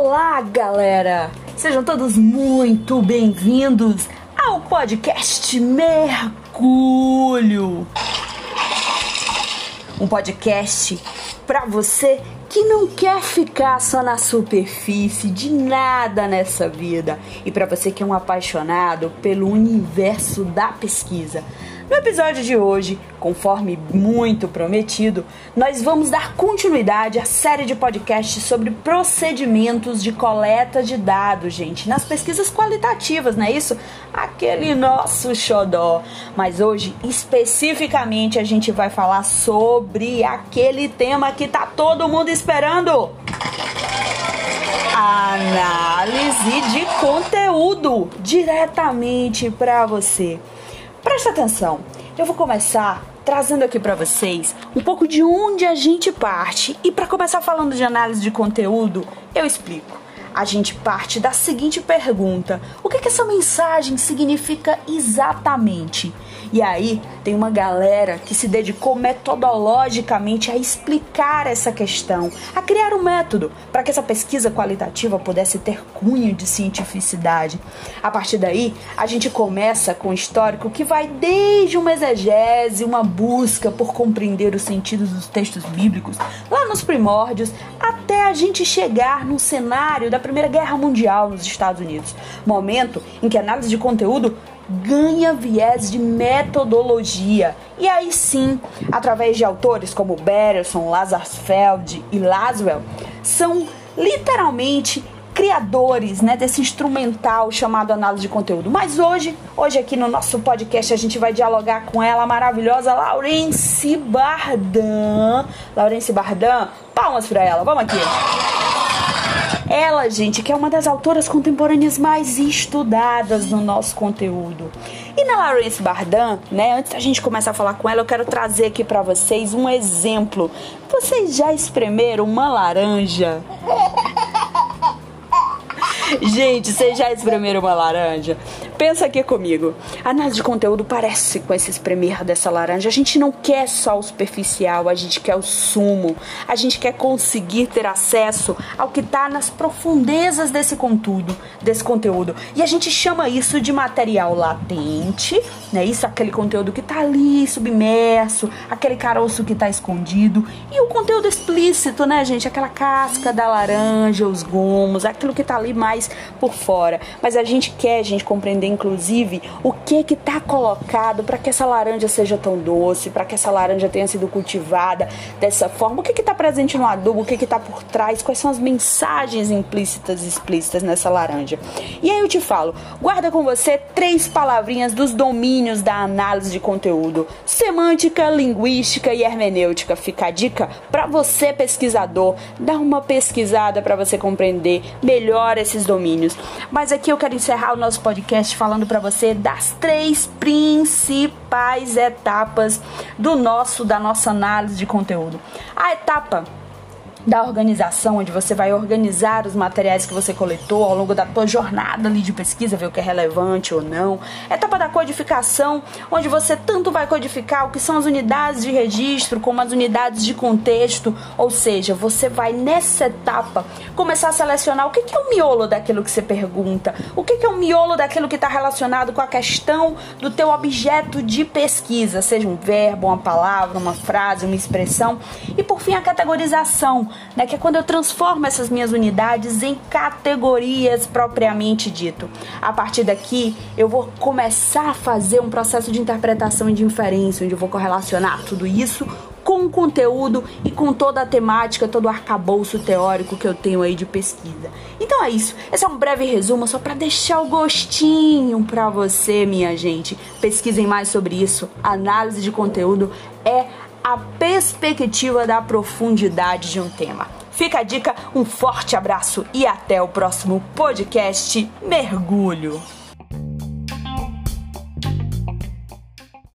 Olá, galera! Sejam todos muito bem-vindos ao podcast Mergulho. Um podcast para você que não quer ficar só na superfície de nada nessa vida e para você que é um apaixonado pelo universo da pesquisa. No episódio de hoje, conforme muito prometido, nós vamos dar continuidade à série de podcasts sobre procedimentos de coleta de dados, gente, nas pesquisas qualitativas, não é isso? Aquele nosso xodó. Mas hoje, especificamente, a gente vai falar sobre aquele tema que tá todo mundo esperando. Análise de conteúdo diretamente para você. Presta atenção, eu vou começar trazendo aqui para vocês um pouco de onde a gente parte e para começar falando de análise de conteúdo, eu explico a gente parte da seguinte pergunta: o que, que essa mensagem significa exatamente? E aí tem uma galera que se dedicou metodologicamente a explicar essa questão, a criar um método para que essa pesquisa qualitativa pudesse ter cunho de cientificidade. A partir daí, a gente começa com um histórico que vai desde uma exegese, uma busca por compreender os sentidos dos textos bíblicos, lá nos primórdios, até a gente chegar no cenário da Primeira Guerra Mundial nos Estados Unidos, momento em que a análise de conteúdo ganha viés de metodologia. E aí sim, através de autores como Berelson, Lazarsfeld e Laswell, são literalmente criadores né, desse instrumental chamado análise de conteúdo. Mas hoje, hoje aqui no nosso podcast, a gente vai dialogar com ela, a maravilhosa Laurence Bardan. Laurence Bardan, palmas para ela, vamos aqui. Ela, gente, que é uma das autoras contemporâneas mais estudadas no nosso conteúdo. E na Lawrence Bardan, né, antes da gente começar a falar com ela, eu quero trazer aqui para vocês um exemplo. Vocês já espremeram uma laranja? Gente, vocês já espremeram uma laranja? Pensa aqui comigo. A análise de conteúdo parece com esse espremer dessa laranja. A gente não quer só o superficial, a gente quer o sumo. A gente quer conseguir ter acesso ao que está nas profundezas desse conteúdo, desse conteúdo. E a gente chama isso de material latente, né? Isso aquele conteúdo que está ali submerso, aquele caroço que está escondido e o conteúdo explícito, né, gente? Aquela casca da laranja, os gomos, aquilo que está ali mais por fora. Mas a gente quer, a gente compreender inclusive, o que que tá colocado para que essa laranja seja tão doce, para que essa laranja tenha sido cultivada dessa forma, o que que tá presente no adubo, o que que tá por trás, quais são as mensagens implícitas e explícitas nessa laranja. E aí eu te falo, guarda com você três palavrinhas dos domínios da análise de conteúdo: semântica, linguística e hermenêutica. Fica a dica para você pesquisador, dá uma pesquisada para você compreender melhor esses domínios. Mas aqui eu quero encerrar o nosso podcast falando para você das três principais etapas do nosso da nossa análise de conteúdo. A etapa da organização, onde você vai organizar os materiais que você coletou ao longo da tua jornada ali de pesquisa, ver o que é relevante ou não. Etapa da codificação, onde você tanto vai codificar o que são as unidades de registro, como as unidades de contexto, ou seja, você vai nessa etapa começar a selecionar o que é o miolo daquilo que você pergunta, o que é o miolo daquilo que está relacionado com a questão do teu objeto de pesquisa, seja um verbo, uma palavra, uma frase, uma expressão, e por fim a categorização, né, que é quando eu transformo essas minhas unidades em categorias propriamente dito. A partir daqui, eu vou começar a fazer um processo de interpretação e de inferência, onde eu vou correlacionar tudo isso com o conteúdo e com toda a temática, todo o arcabouço teórico que eu tenho aí de pesquisa. Então é isso. Esse é um breve resumo só para deixar o gostinho para você, minha gente. Pesquisem mais sobre isso. Análise de conteúdo é a perspectiva da profundidade de um tema. Fica a dica, um forte abraço e até o próximo podcast Mergulho.